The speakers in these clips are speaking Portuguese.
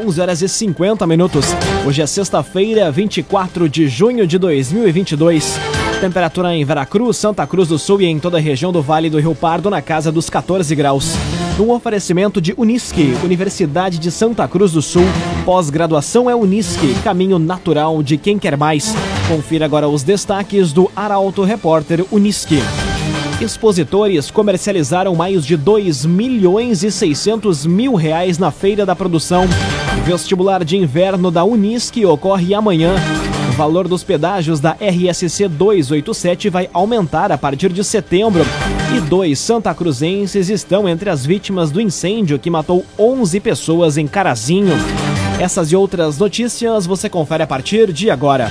11 horas e 50 minutos. Hoje é sexta-feira, 24 de junho de 2022. Temperatura em Veracruz, Santa Cruz do Sul e em toda a região do Vale do Rio Pardo na casa dos 14 graus. Um oferecimento de Unisque, Universidade de Santa Cruz do Sul. Pós-graduação é Unisque, caminho natural de quem quer mais. Confira agora os destaques do Arauto Repórter Unisque. Expositores comercializaram mais de 2 milhões e 600 mil reais na Feira da Produção. Vestibular de inverno da Unisque ocorre amanhã. O valor dos pedágios da RSC 287 vai aumentar a partir de setembro. E dois santa cruzenses estão entre as vítimas do incêndio que matou 11 pessoas em Carazinho. Essas e outras notícias você confere a partir de agora.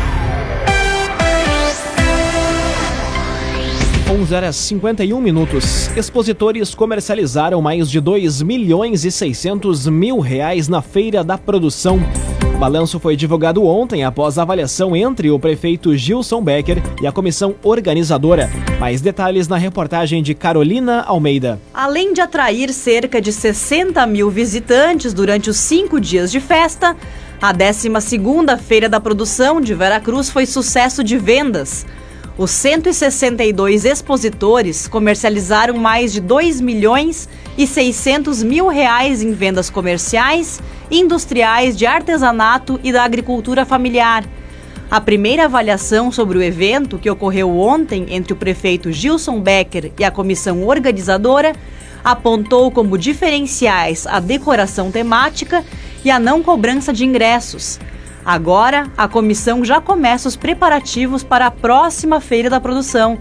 11 horas 51 minutos. Expositores comercializaram mais de 2 milhões e 600 mil reais na Feira da Produção. O balanço foi divulgado ontem após avaliação entre o prefeito Gilson Becker e a comissão organizadora. Mais detalhes na reportagem de Carolina Almeida. Além de atrair cerca de 60 mil visitantes durante os cinco dias de festa, a 12ª Feira da Produção de Veracruz foi sucesso de vendas. Os 162 expositores comercializaram mais de 2 milhões e 600 mil reais em vendas comerciais, industriais, de artesanato e da agricultura familiar. A primeira avaliação sobre o evento, que ocorreu ontem entre o prefeito Gilson Becker e a comissão organizadora, apontou como diferenciais a decoração temática e a não cobrança de ingressos. Agora, a comissão já começa os preparativos para a próxima Feira da Produção,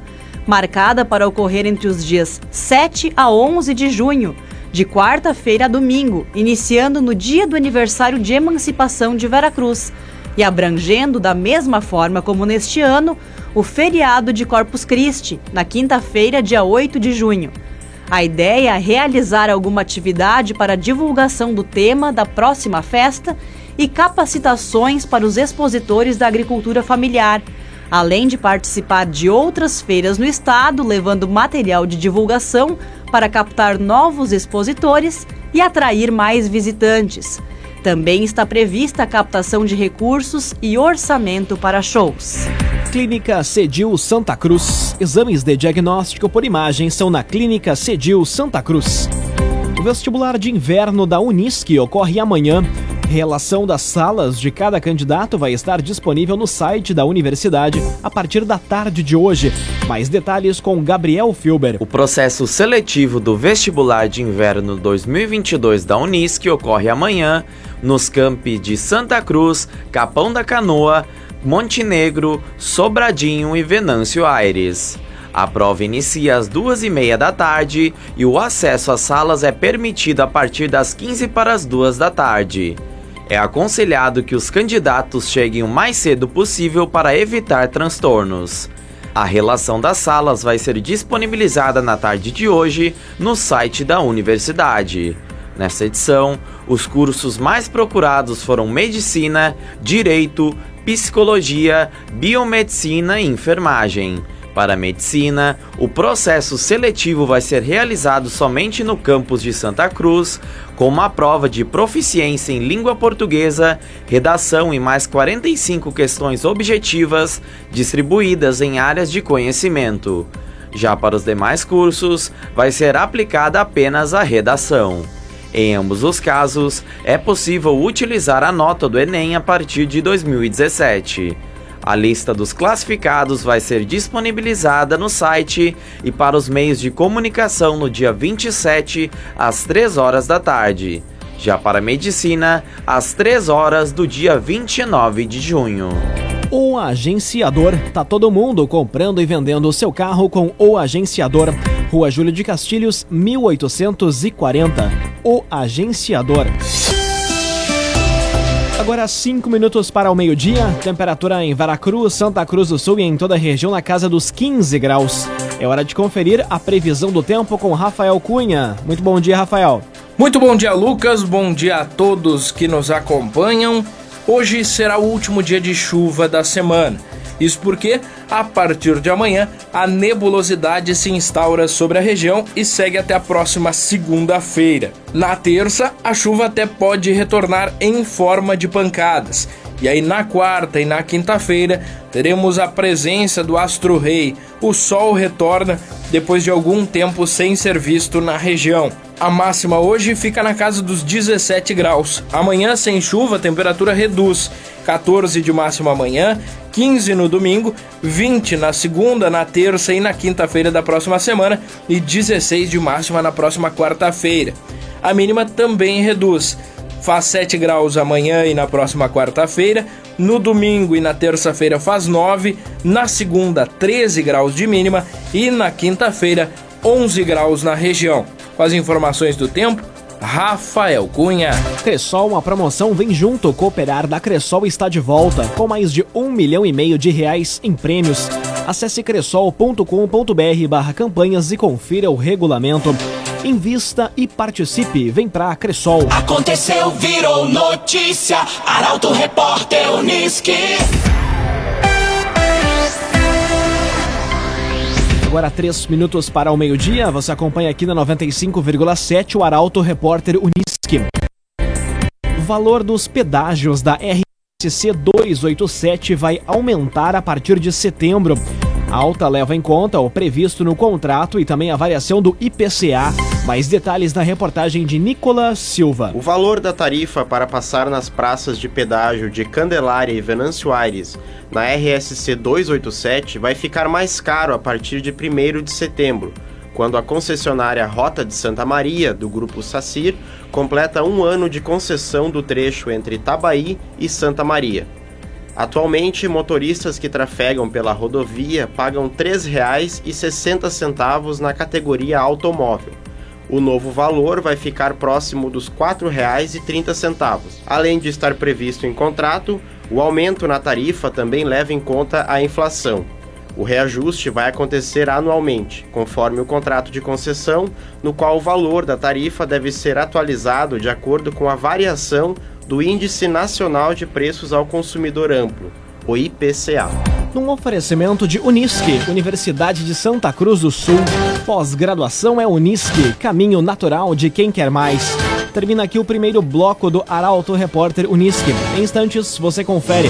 marcada para ocorrer entre os dias 7 a 11 de junho, de quarta-feira a domingo, iniciando no dia do aniversário de emancipação de Veracruz e abrangendo, da mesma forma como neste ano, o feriado de Corpus Christi, na quinta-feira, dia 8 de junho. A ideia é realizar alguma atividade para divulgação do tema da próxima festa e capacitações para os expositores da agricultura familiar, além de participar de outras feiras no estado, levando material de divulgação para captar novos expositores e atrair mais visitantes. Também está prevista a captação de recursos e orçamento para shows. Clínica Cedil Santa Cruz. Exames de diagnóstico por imagem são na Clínica Cedil Santa Cruz. O vestibular de inverno da Unisque ocorre amanhã. Relação das salas de cada candidato vai estar disponível no site da universidade a partir da tarde de hoje. Mais detalhes com Gabriel Filber. O processo seletivo do vestibular de inverno 2022 da Unisc ocorre amanhã nos campi de Santa Cruz, Capão da Canoa, Montenegro, Sobradinho e Venâncio Aires. A prova inicia às duas e meia da tarde e o acesso às salas é permitido a partir das 15 para as duas da tarde. É aconselhado que os candidatos cheguem o mais cedo possível para evitar transtornos. A relação das salas vai ser disponibilizada na tarde de hoje no site da universidade. Nessa edição, os cursos mais procurados foram Medicina, Direito, Psicologia, Biomedicina e Enfermagem. Para a medicina, o processo seletivo vai ser realizado somente no campus de Santa Cruz, com uma prova de proficiência em língua portuguesa, redação e mais 45 questões objetivas distribuídas em áreas de conhecimento. Já para os demais cursos, vai ser aplicada apenas a redação. Em ambos os casos, é possível utilizar a nota do Enem a partir de 2017. A lista dos classificados vai ser disponibilizada no site e para os meios de comunicação no dia 27, às 3 horas da tarde. Já para medicina, às 3 horas do dia 29 de junho. O Agenciador. Tá todo mundo comprando e vendendo o seu carro com o Agenciador. Rua Júlio de Castilhos, 1840. O Agenciador. Agora 5 minutos para o meio-dia, temperatura em Veracruz, Santa Cruz do Sul e em toda a região na casa dos 15 graus. É hora de conferir a previsão do tempo com Rafael Cunha. Muito bom dia, Rafael. Muito bom dia, Lucas. Bom dia a todos que nos acompanham. Hoje será o último dia de chuva da semana. Isso porque, a partir de amanhã, a nebulosidade se instaura sobre a região e segue até a próxima segunda-feira. Na terça, a chuva até pode retornar em forma de pancadas. E aí, na quarta e na quinta-feira, teremos a presença do astro rei. O sol retorna depois de algum tempo sem ser visto na região. A máxima hoje fica na casa dos 17 graus. Amanhã, sem chuva, a temperatura reduz. 14 de máxima amanhã, 15 no domingo, 20 na segunda, na terça e na quinta-feira da próxima semana e 16 de máxima na próxima quarta-feira. A mínima também reduz. Faz 7 graus amanhã e na próxima quarta-feira. No domingo e na terça-feira faz 9. Na segunda, 13 graus de mínima. E na quinta-feira, 11 graus na região. Com as informações do tempo, Rafael Cunha. Cressol, uma promoção vem junto. Cooperar da Cressol está de volta, com mais de um milhão e meio de reais em prêmios. Acesse cressol.com.br barra campanhas e confira o regulamento. Invista e participe. Vem pra Cressol. Aconteceu, virou notícia. Arauto Repórter Uniski. Agora três minutos para o meio-dia. Você acompanha aqui na 95,7 o Arauto Repórter Uniski. O valor dos pedágios da RSC 287 vai aumentar a partir de setembro. A alta leva em conta o previsto no contrato e também a variação do IPCA. Mais detalhes na reportagem de Nicolas Silva. O valor da tarifa para passar nas praças de pedágio de Candelária e Venâncio Aires na RSC 287 vai ficar mais caro a partir de 1 de setembro, quando a concessionária Rota de Santa Maria, do Grupo Sacir, completa um ano de concessão do trecho entre Itabaí e Santa Maria. Atualmente, motoristas que trafegam pela rodovia pagam R$ 3,60 na categoria automóvel. O novo valor vai ficar próximo dos R$ 4,30. Além de estar previsto em contrato, o aumento na tarifa também leva em conta a inflação. O reajuste vai acontecer anualmente, conforme o contrato de concessão, no qual o valor da tarifa deve ser atualizado de acordo com a variação do Índice Nacional de Preços ao Consumidor Amplo, o IPCA. Num oferecimento de Unisque, Universidade de Santa Cruz do Sul. Pós-graduação é Unisque, caminho natural de quem quer mais. Termina aqui o primeiro bloco do Arauto Repórter Unisque. Em instantes, você confere.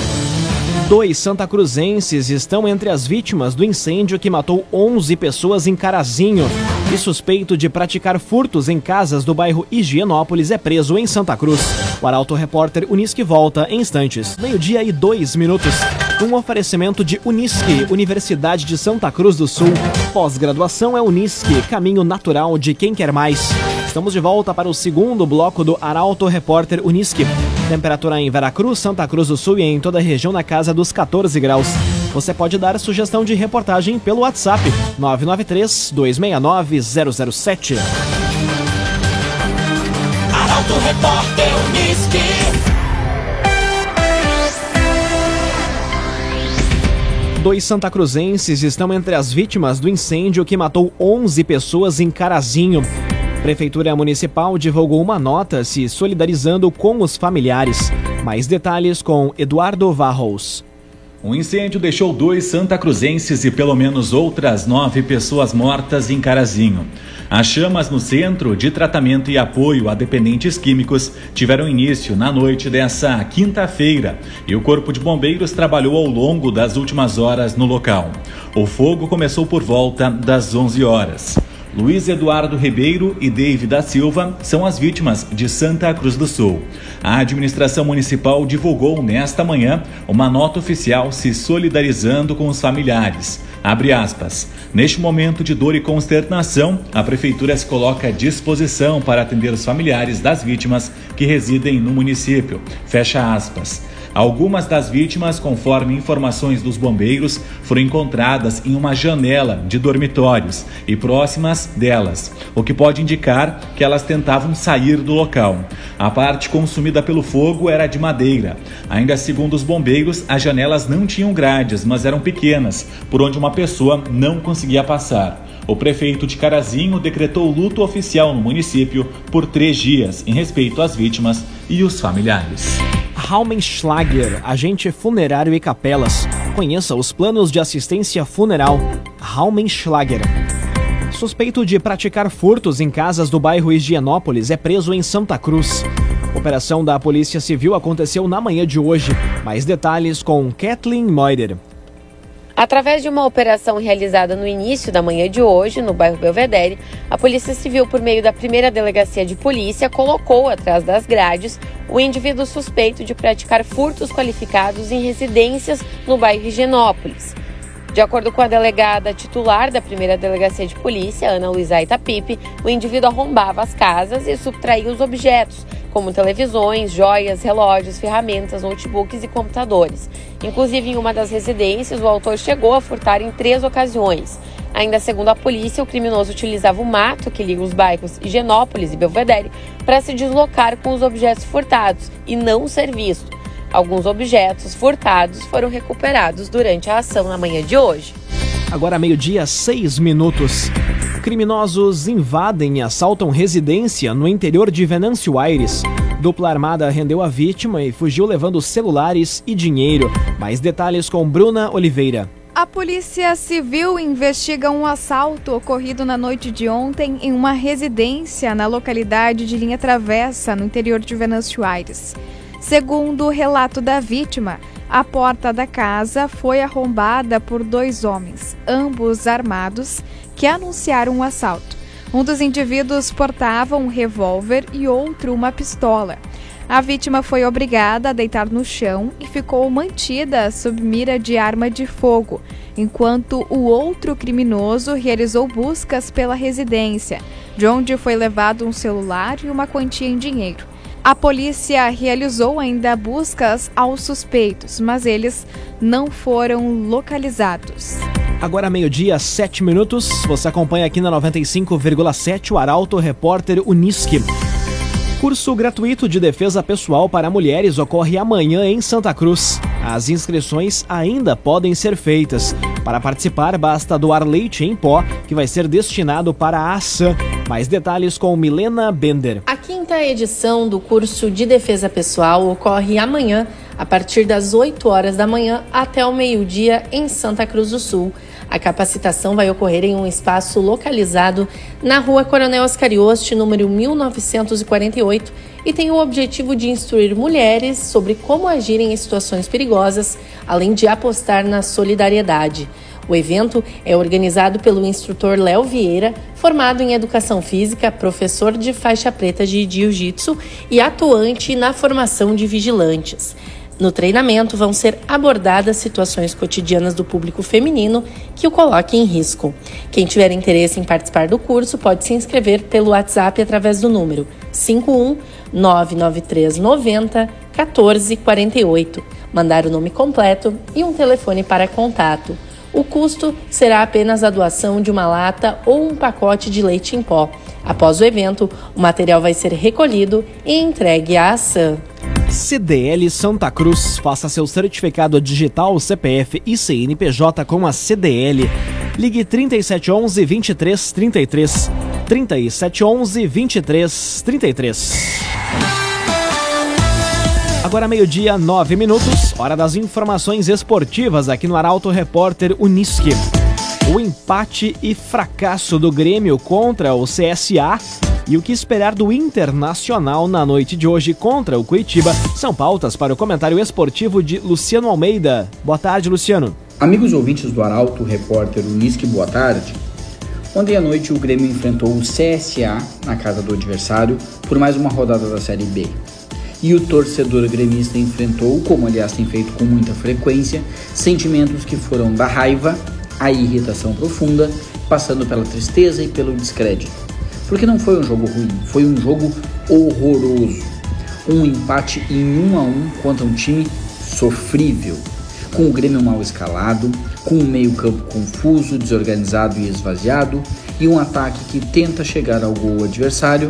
Dois santacruzenses estão entre as vítimas do incêndio que matou 11 pessoas em Carazinho. E suspeito de praticar furtos em casas do bairro Higienópolis é preso em Santa Cruz. O Arauto Repórter Unisque volta em instantes. Meio-dia e dois minutos. Um oferecimento de Unisque, Universidade de Santa Cruz do Sul. Pós-graduação é Unisque, caminho natural de quem quer mais. Estamos de volta para o segundo bloco do Arauto Repórter Unisque. Temperatura em Veracruz, Santa Cruz do Sul e em toda a região na casa dos 14 graus. Você pode dar sugestão de reportagem pelo WhatsApp 993 269 007. Arauto Repórter Uniski. Dois santacruzenses estão entre as vítimas do incêndio que matou 11 pessoas em Carazinho. Prefeitura Municipal divulgou uma nota se solidarizando com os familiares. Mais detalhes com Eduardo Varros. Um incêndio deixou dois santacruzenses e pelo menos outras nove pessoas mortas em Carazinho. As chamas no Centro de Tratamento e Apoio a Dependentes Químicos tiveram início na noite dessa quinta-feira e o Corpo de Bombeiros trabalhou ao longo das últimas horas no local. O fogo começou por volta das 11 horas. Luiz Eduardo Ribeiro e David da Silva são as vítimas de Santa Cruz do Sul. A administração municipal divulgou nesta manhã uma nota oficial se solidarizando com os familiares. Abre aspas. Neste momento de dor e consternação, a prefeitura se coloca à disposição para atender os familiares das vítimas que residem no município. Fecha aspas. Algumas das vítimas, conforme informações dos bombeiros, foram encontradas em uma janela de dormitórios e próximas delas, o que pode indicar que elas tentavam sair do local. A parte consumida pelo fogo era de madeira. Ainda segundo os bombeiros, as janelas não tinham grades, mas eram pequenas, por onde uma pessoa não conseguia passar. O prefeito de Carazinho decretou luto oficial no município por três dias em respeito às vítimas e os familiares. Raumenschlager, agente funerário e capelas. Conheça os planos de assistência funeral. Raumenschlager. Suspeito de praticar furtos em casas do bairro Higienópolis é preso em Santa Cruz. Operação da Polícia Civil aconteceu na manhã de hoje. Mais detalhes com Kathleen Moider. Através de uma operação realizada no início da manhã de hoje, no bairro Belvedere, a Polícia Civil, por meio da primeira delegacia de polícia, colocou atrás das grades o indivíduo suspeito de praticar furtos qualificados em residências no bairro Higienópolis. De acordo com a delegada titular da primeira delegacia de polícia, Ana Luísa Itapipe, o indivíduo arrombava as casas e subtraía os objetos, como televisões, joias, relógios, ferramentas, notebooks e computadores. Inclusive, em uma das residências, o autor chegou a furtar em três ocasiões. Ainda segundo a polícia, o criminoso utilizava o mato que liga os bairros Higienópolis e Belvedere para se deslocar com os objetos furtados e não ser visto. Alguns objetos furtados foram recuperados durante a ação na manhã de hoje. Agora meio-dia, seis minutos. Criminosos invadem e assaltam residência no interior de Venâncio Aires. Dupla armada rendeu a vítima e fugiu levando celulares e dinheiro. Mais detalhes com Bruna Oliveira. A Polícia Civil investiga um assalto ocorrido na noite de ontem em uma residência na localidade de Linha Travessa, no interior de Venâncio Aires. Segundo o relato da vítima, a porta da casa foi arrombada por dois homens, ambos armados, que anunciaram o um assalto. Um dos indivíduos portava um revólver e outro uma pistola. A vítima foi obrigada a deitar no chão e ficou mantida sob mira de arma de fogo, enquanto o outro criminoso realizou buscas pela residência, de onde foi levado um celular e uma quantia em dinheiro. A polícia realizou ainda buscas aos suspeitos, mas eles não foram localizados. Agora meio-dia, sete minutos. Você acompanha aqui na 95,7 o Arauto Repórter Unisque. Curso gratuito de defesa pessoal para mulheres ocorre amanhã em Santa Cruz. As inscrições ainda podem ser feitas. Para participar, basta doar leite em pó, que vai ser destinado para a ação. Mais detalhes com Milena Bender. A quinta edição do curso de defesa pessoal ocorre amanhã, a partir das 8 horas da manhã até o meio-dia, em Santa Cruz do Sul. A capacitação vai ocorrer em um espaço localizado na rua Coronel Oscarioste, número 1948, e tem o objetivo de instruir mulheres sobre como agirem em situações perigosas, além de apostar na solidariedade. O evento é organizado pelo instrutor Léo Vieira, formado em educação física, professor de faixa preta de jiu-jitsu e atuante na formação de vigilantes. No treinamento vão ser abordadas situações cotidianas do público feminino que o coloquem em risco. Quem tiver interesse em participar do curso pode se inscrever pelo WhatsApp através do número 51 99390 1448. Mandar o nome completo e um telefone para contato. O custo será apenas a doação de uma lata ou um pacote de leite em pó. Após o evento, o material vai ser recolhido e entregue à ação. CDL Santa Cruz. Faça seu certificado digital CPF e CNPJ com a CDL. Ligue 3711 2333. 3711 2333. Agora meio-dia, nove minutos, hora das informações esportivas aqui no Arauto Repórter Unisque. O empate e fracasso do Grêmio contra o CSA e o que esperar do Internacional na noite de hoje contra o Curitiba são pautas para o comentário esportivo de Luciano Almeida. Boa tarde, Luciano. Amigos ouvintes do Arauto, repórter Unisque, boa tarde. Ontem à noite o Grêmio enfrentou o CSA na casa do adversário por mais uma rodada da Série B. E o torcedor gremista enfrentou, como aliás tem feito com muita frequência, sentimentos que foram da raiva à irritação profunda, passando pela tristeza e pelo descrédito. Porque não foi um jogo ruim, foi um jogo horroroso. Um empate em 1 um a 1 um contra um time sofrível, com o Grêmio mal escalado, com um meio-campo confuso, desorganizado e esvaziado, e um ataque que tenta chegar ao gol adversário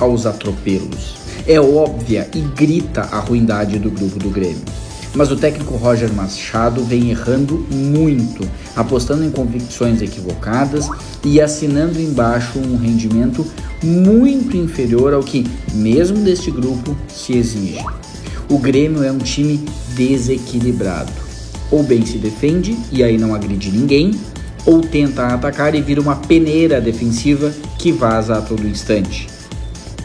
aos atropelos. É óbvia e grita a ruindade do grupo do Grêmio. Mas o técnico Roger Machado vem errando muito, apostando em convicções equivocadas e assinando embaixo um rendimento muito inferior ao que, mesmo deste grupo, se exige. O Grêmio é um time desequilibrado. Ou bem se defende e aí não agride ninguém, ou tenta atacar e vira uma peneira defensiva que vaza a todo instante.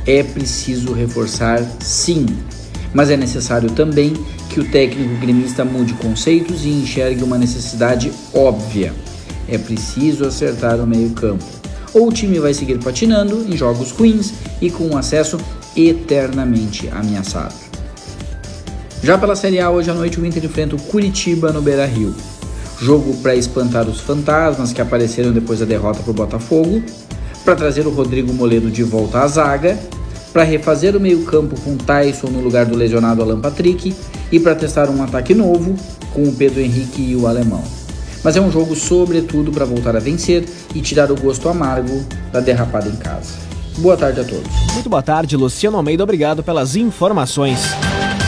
É preciso reforçar, sim, mas é necessário também que o técnico gremista mude conceitos e enxergue uma necessidade óbvia. É preciso acertar o meio-campo. Ou o time vai seguir patinando em jogos ruins e com um acesso eternamente ameaçado. Já pela Série A, hoje à noite o Inter enfrenta o Curitiba no Beira Rio. Jogo para espantar os fantasmas que apareceram depois da derrota para o Botafogo, para trazer o Rodrigo Moledo de volta à zaga, para refazer o meio-campo com Tyson no lugar do lesionado Alan Patrick e para testar um ataque novo com o Pedro Henrique e o alemão. Mas é um jogo sobretudo para voltar a vencer e tirar o gosto amargo da derrapada em casa. Boa tarde a todos. Muito boa tarde, Luciano Almeida. Obrigado pelas informações.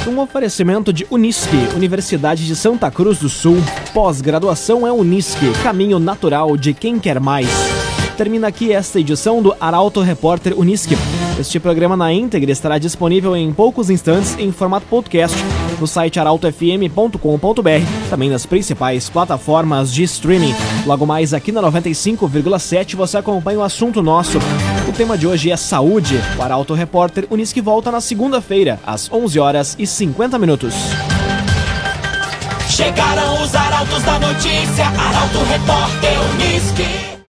Um oferecimento de Unisque, Universidade de Santa Cruz do Sul. Pós-graduação é Unisque, caminho natural de quem quer mais. Termina aqui esta edição do Arauto Repórter Unisque. Este programa na íntegra estará disponível em poucos instantes em formato podcast no site arautofm.com.br, também nas principais plataformas de streaming. Logo mais aqui na 95,7 você acompanha o assunto nosso. O tema de hoje é saúde. O Arauto Repórter Unisque volta na segunda-feira, às 11 horas e 50 minutos. Chegaram os arautos da notícia, Arauto Repórter Unisque.